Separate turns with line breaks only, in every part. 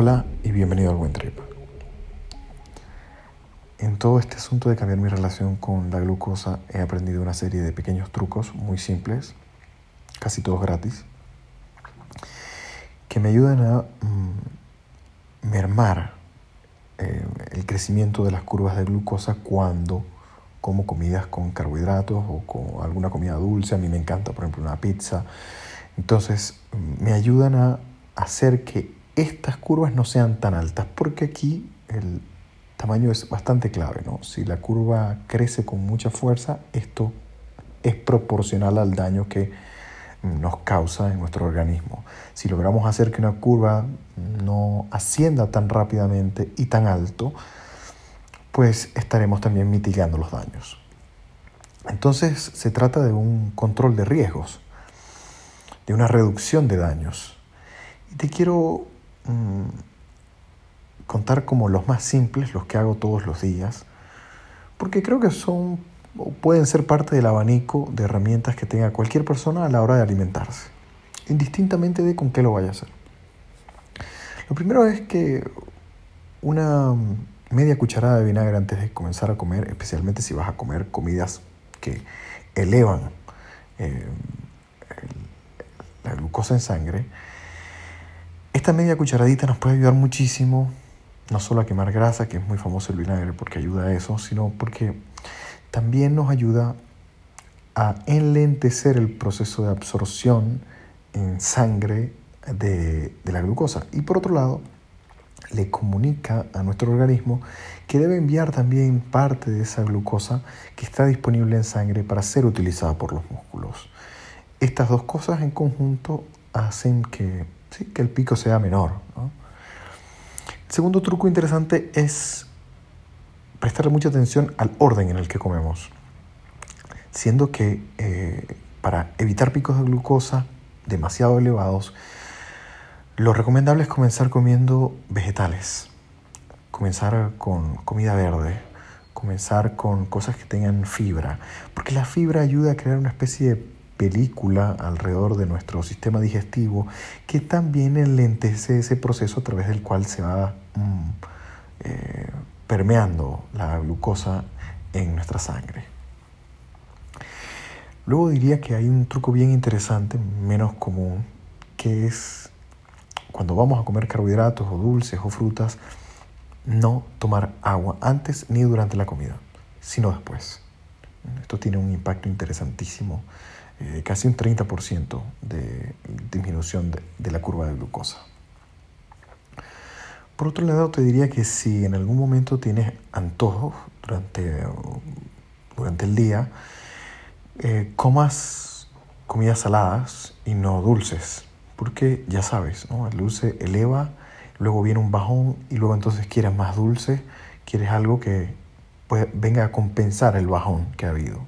Hola y bienvenido al Buen Trip. En todo este asunto de cambiar mi relación con la glucosa he aprendido una serie de pequeños trucos muy simples, casi todos gratis, que me ayudan a mm, mermar eh, el crecimiento de las curvas de glucosa cuando como comidas con carbohidratos o con alguna comida dulce. A mí me encanta, por ejemplo, una pizza. Entonces mm, me ayudan a hacer que estas curvas no sean tan altas, porque aquí el tamaño es bastante clave. ¿no? Si la curva crece con mucha fuerza, esto es proporcional al daño que nos causa en nuestro organismo. Si logramos hacer que una curva no ascienda tan rápidamente y tan alto, pues estaremos también mitigando los daños. Entonces se trata de un control de riesgos, de una reducción de daños. Y te quiero Mm, contar como los más simples, los que hago todos los días, porque creo que son o pueden ser parte del abanico de herramientas que tenga cualquier persona a la hora de alimentarse, indistintamente de con qué lo vaya a hacer. Lo primero es que una media cucharada de vinagre antes de comenzar a comer, especialmente si vas a comer comidas que elevan eh, la glucosa en sangre, esta media cucharadita nos puede ayudar muchísimo, no solo a quemar grasa, que es muy famoso el vinagre porque ayuda a eso, sino porque también nos ayuda a enlentecer el proceso de absorción en sangre de, de, la glucosa. Y por otro lado, le comunica a nuestro organismo que debe enviar también parte de esa glucosa que está disponible en sangre para ser utilizada por los músculos. Estas dos cosas en conjunto hacen que que el pico sea menor. El segundo truco interesante es prestarle mucha atención al orden en el que comemos, siendo que eh, para evitar picos de glucosa demasiado elevados, lo recomendable es comenzar comiendo vegetales, comenzar con comida verde, comenzar con cosas que tengan fibra, porque la fibra ayuda a crear una especie de película alrededor de nuestro sistema digestivo que también enlentece ese proceso a través del cual se va mm, eh, permeando la glucosa en nuestra sangre. Luego diría que hay un truco bien interesante, menos común, que es cuando vamos a comer carbohidratos o dulces o frutas, no tomar agua antes ni durante la comida, sino después. Esto tiene un impacto interesantísimo eh, casi un 30% de disminución de, la curva de glucosa. Por otro lado, te diría que si en algún momento tienes antojos durante, durante el día, eh, comas comidas saladas y no dulces, porque ya sabes, ¿no? el dulce eleva, luego viene un bajón y luego entonces quieres más dulce, quieres algo que venga a compensar el bajón que ha habido.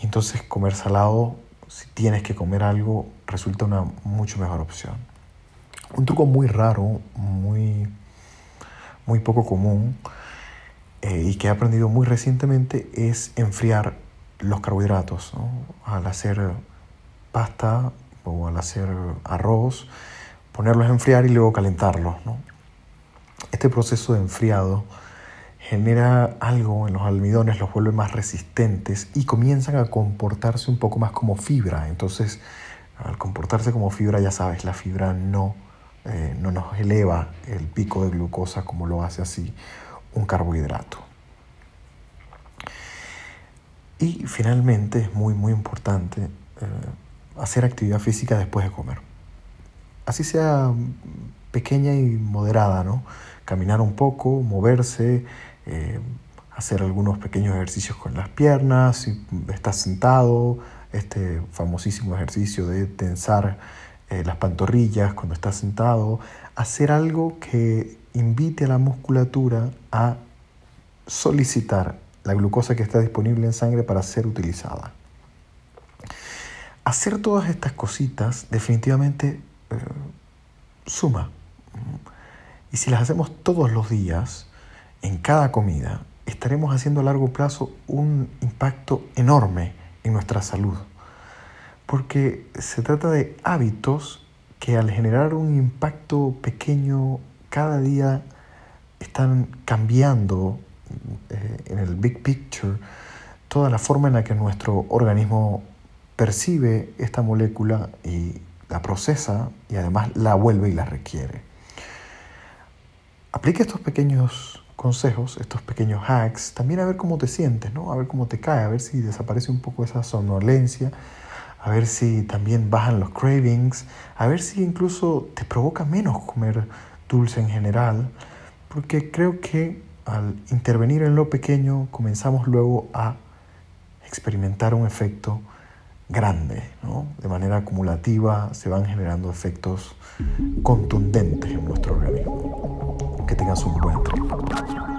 Y entonces comer salado, si tienes que comer algo, resulta una mucho mejor opción. Un truco muy raro, muy, muy poco común eh, y que he aprendido muy recientemente es enfriar los carbohidratos. Al hacer pasta o al hacer arroz, ponerlos a enfriar y luego calentarlos. Este proceso de enfriado genera algo en los almidones, los vuelve más resistentes y comienzan a comportarse un poco más como fibra. Entonces, al comportarse como fibra, ya sabes, la fibra no, eh, no nos eleva el pico de glucosa como lo hace así un carbohidrato. Y finalmente es muy, muy importante eh, hacer actividad física después de comer. Así sea pequeña y moderada, ¿no? Caminar un poco, moverse, eh, hacer algunos pequeños ejercicios con las piernas, si estás sentado, este famosísimo ejercicio de tensar eh, las pantorrillas cuando estás sentado, hacer algo que invite a la musculatura a solicitar la glucosa que está disponible en sangre para ser utilizada. Hacer todas estas cositas definitivamente eh, suma. Y si las hacemos todos los días, en cada comida, estaremos haciendo a largo plazo un impacto enorme en nuestra salud. Porque se trata de hábitos que al generar un impacto pequeño cada día están cambiando eh, en el big picture toda la forma en la que nuestro organismo percibe esta molécula y la procesa y además la vuelve y la requiere. Aplica estos pequeños consejos, estos pequeños hacks, también a ver cómo te sientes, ¿no? a ver cómo te cae, a ver si desaparece un poco esa somnolencia, a ver si también bajan los cravings, a ver si incluso te provoca menos comer dulce en general, porque creo que al intervenir en lo pequeño comenzamos luego a experimentar un efecto grande, ¿no? de manera acumulativa se van generando efectos contundentes en nuestro organismo. Que tengas un buen trip.